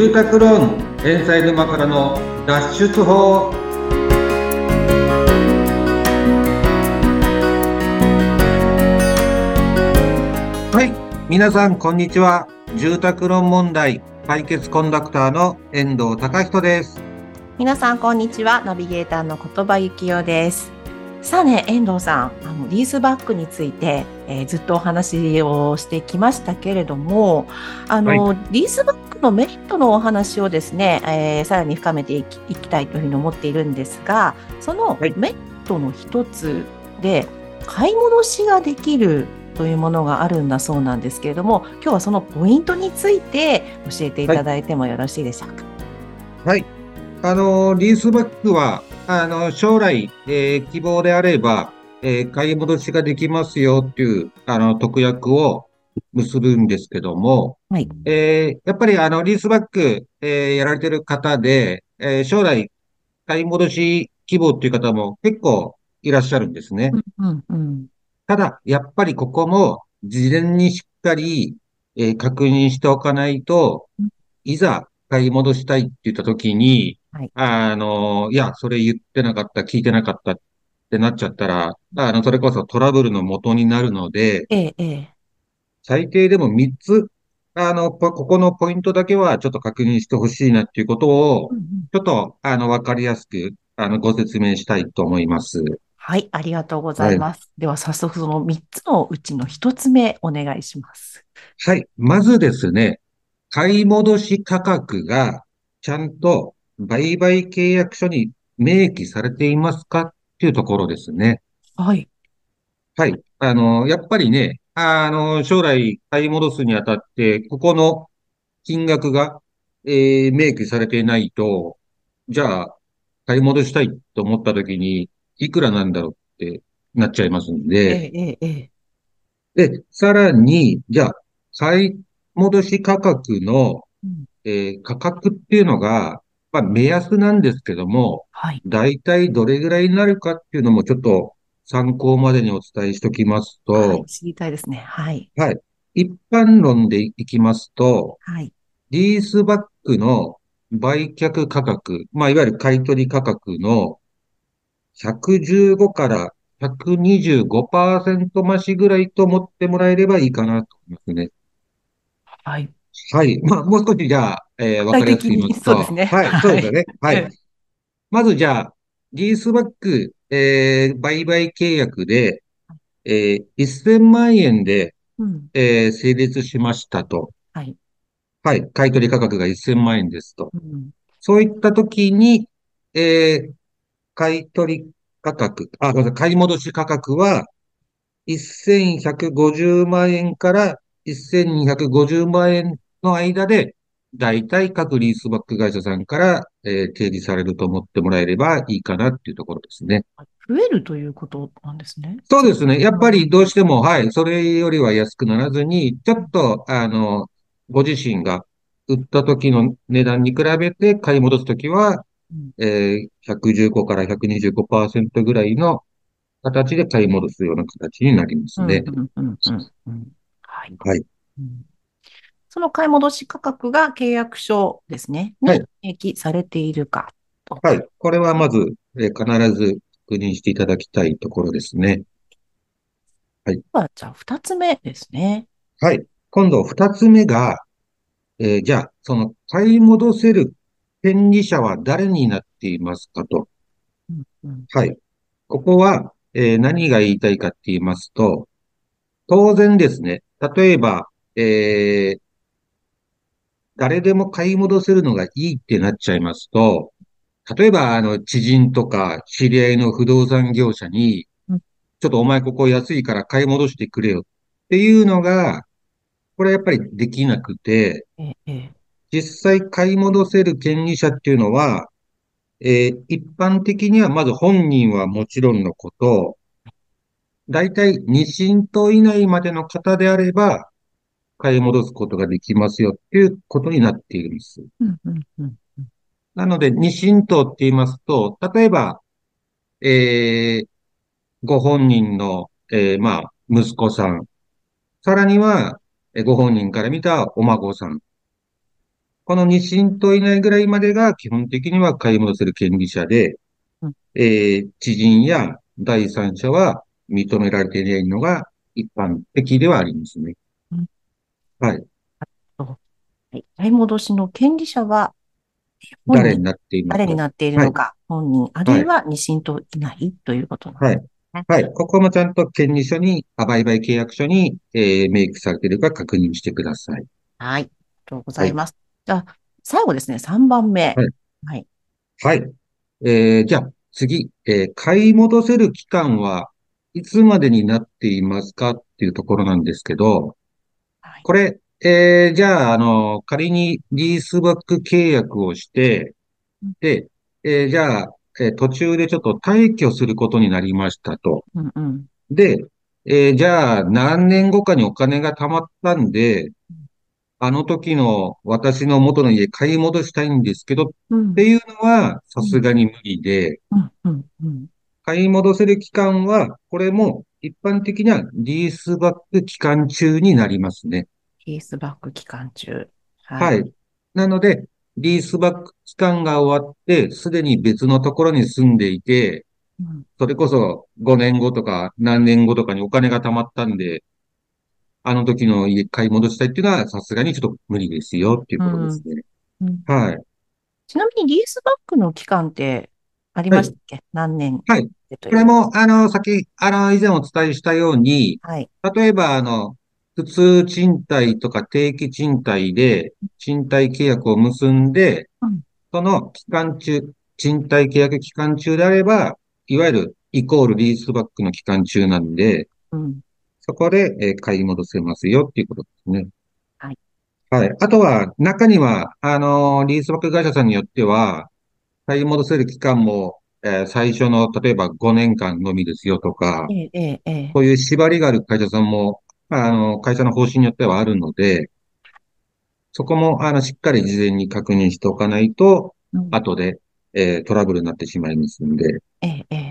住宅ローン返済沼からの脱出法。はい皆さんこんにちは。住宅ローン問題解決コンダクターの遠藤隆人です。皆さんこんにちは。ナビゲーターの言葉幸代ですさあね遠藤さんあのリースバックについて、えー、ずっとお話をしてきましたけれどもあの、はい、リースバックのメリットのお話をですね、えー、さらに深めていきいきたいというふうに思っているんですがそのメリットの一つで、買い戻しができるというものがあるんだそうなんですけれども今日はそのポイントについて教えていただいてもよろしいでしょうか？はい、あのリースバックはあの、将来、えー、希望であれば、えー、買い戻しができますよっていう、あの、特約を結ぶんですけども、はい。えー、やっぱりあの、リースバック、えー、やられてる方で、えー、将来、買い戻し希望っていう方も結構いらっしゃるんですね。うんうん、ただ、やっぱりここも事前にしっかり、えー、確認しておかないと、いざ買い戻したいって言ったときに、はい、あの、いや、それ言ってなかった、聞いてなかったってなっちゃったら、あの、それこそトラブルの元になるので、ええ、最低でも3つ、あの、ここのポイントだけはちょっと確認してほしいなっていうことを、ちょっと、あの、わかりやすく、あの、ご説明したいと思います。はい、ありがとうございます。はい、では、早速その3つのうちの1つ目、お願いします。はい、まずですね、買い戻し価格がちゃんと売買契約書に明記されていますかっていうところですね。はい。はい。あの、やっぱりね、あの、将来買い戻すにあたって、ここの金額が、えー、明記されていないと、じゃあ、買い戻したいと思ったときに、いくらなんだろうってなっちゃいますんで、ええええ、で、さらに、じゃあ、買い戻し価格の、えー、価格っていうのが、まあ、目安なんですけども、はい。大体どれぐらいになるかっていうのもちょっと参考までにお伝えしておきますと、はい、知りたいですね。はい。はい。一般論でいきますと、はい。リースバックの売却価格、まあ、いわゆる買取価格の115から125%増しぐらいと思ってもらえればいいかなと思いますね。はい。はい。まあ、もう少しじゃあ、えー、わかりやすいますと。そうですね。はい、そうですよね。はい。まずじゃあ、リースバック、えー、売買契約で、えー、1000万円で、うん、えー、成立しましたと。はい。はい。買取価格が1000万円ですと。うん、そういったときに、えー、買取価格、あ、ごめんなさい、買い戻し価格は、1150万円から1250万円の間で、大体各リースバック会社さんから、えー、提示されると思ってもらえればいいかなっていうところですね。増えるということなんですね。そうですね。やっぱりどうしても、はい、それよりは安くならずに、ちょっと、あの、ご自身が売った時の値段に比べて買い戻すときは、うん、えー、115から125%ぐらいの形で買い戻すような形になりますね。はい。はい。うんその買い戻し価格が契約書ですね、に明記されているかはい。これはまず、え必ず確認していただきたいところですね。はい。は、じゃあ、二つ目ですね。はい。今度、二つ目が、えー、じゃあ、その、買い戻せる権利者は誰になっていますかと。うんうん、はい。ここは、えー、何が言いたいかって言いますと、当然ですね、例えば、えー、誰でも買い戻せるのがいいってなっちゃいますと、例えば、あの、知人とか知り合いの不動産業者に、ちょっとお前ここ安いから買い戻してくれよっていうのが、これやっぱりできなくて、実際買い戻せる権利者っていうのは、えー、一般的にはまず本人はもちろんのこと、大体2審等以内までの方であれば、買い戻すことができますよっていうことになっているんです。なので、二神等って言いますと、例えば、えー、ご本人の、えー、まあ、息子さん、さらには、ご本人から見たお孫さん。この2審と以内ぐらいまでが基本的には買い戻せる権利者で、うんえー知人や第三者は認められていないのが一般的ではありますね。うんはい。はい。買い。戻しの権利者は、誰になってい。ますか誰になってい。るのか、本人、あるい。は二審とい。ない。とい。うことなんですね。はい。はい。ここもちゃんと権利書に、あ売買契約書に、えー、明記されてい。るか確認してください。はい。ありがとうござい。ます。じゃあ、最後ですね、3番目。はい。はい。はい。えー、じゃあ、次、えー買い。戻せる期間はい。つまでになってい。ますかってい。うところなんですけど、これ、えー、じゃあ、あの、仮にリースバック契約をしてうん、で、えーじゃあ、えー途中でちょっと退去することになりましたと。うんうん。で、えーじゃあ、何年後かにお金が貯まったんで、あの時の私の元の家買い戻したいんですけどっうんていうのはさすがに無理で。買い戻せる期間は、これも一般的にはリースバック期間中になりますね。リースバック期間中。は。い。なので、リースバック期間が終わって、すでに別のところに住んでいて、うんそれこそ5年後とか何年後とかにお金が貯まったんで、あの時の家買い戻したいっていうのはさすがにちょっと無理ですよっていうことですね。うんはい。ちなみにリースバックの期間ってありましたっけ？何年？はい。これも、あの、先、あの、以前お伝えしたように、はい。例えば、あの、普通賃貸とか定期賃貸で賃貸契約を結んでうん、その期間中、賃貸契約期間中であれば、いわゆるイコールリースバックの期間中なんで、うん。そこで、えー買い戻せますよっていうことですね。はい。はい。あとは、中には、あのーリースバック会社さんによっては、買い戻せる期間も、えー最初の、例えば5年間のみですよとか、ええ、ええ、ええ。そういう縛りがある会社さんも、あの、会社の方針によってはあるので、そこも、あの、しっかり事前に確認しておかないと、うん後で、えートラブルになってしまいますんで。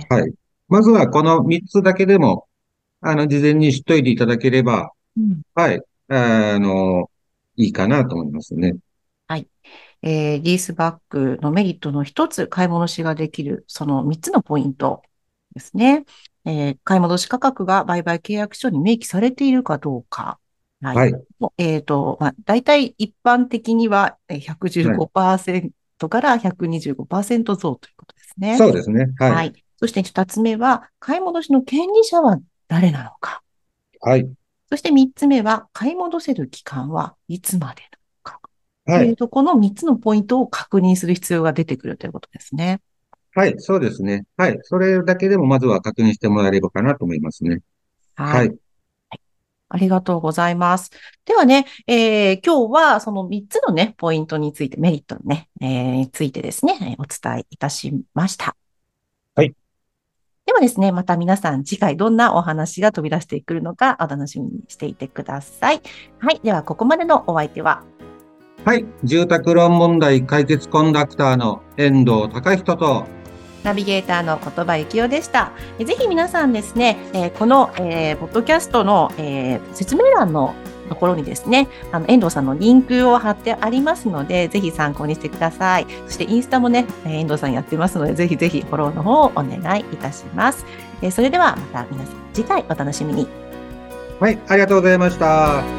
はい。まずはこの3つだけでも、あの、事前に知っといていただければ、うんはい、あの、いいかなと思いますね。えーリースバックのメリットの一つ、買い戻しができる、その3つのポイントですね。えー買い戻し価格が売買契約書に明記されているかどうか。はい。はい。えっと、まあ、大体一般的にはえー115%から125%増ということですね。そうですね。ははい。い。そして二つ目は、買い戻しの権利者は誰なのか。はい。そして三つ目は、買い戻せる期間はいつまで。というと、この3つのポイントを確認する必要が出てくるということですね。はい。そうですね。はい。それだけでもまずは確認してもらえればかなと思いますね。はい。はい。ありがとうございます。ではね、えー今日はその3つのね、ポイントについて、メリットのね、えーについてですね、えーお伝えいたしました。はい。ではですね、また皆さん次回どんなお話が飛び出してくるのかお楽しみにしていてください。はい。では、ここまでのお相手は、はい。住宅ローン問題解決コンダクターの遠藤隆人と、ナビゲーターの言葉幸男でした。えぜひ皆さんですね、えーこの、えーポッドキャストの、えー説明欄のところにですね、あの、遠藤さんのリンクを貼ってありますので、ぜひ参考にしてください。そしてインスタもね、えー遠藤さんやってますので、ぜひぜひフォローの方をお願いいたします。えーそれではまた皆さん次回お楽しみに。はい。ありがとうございました。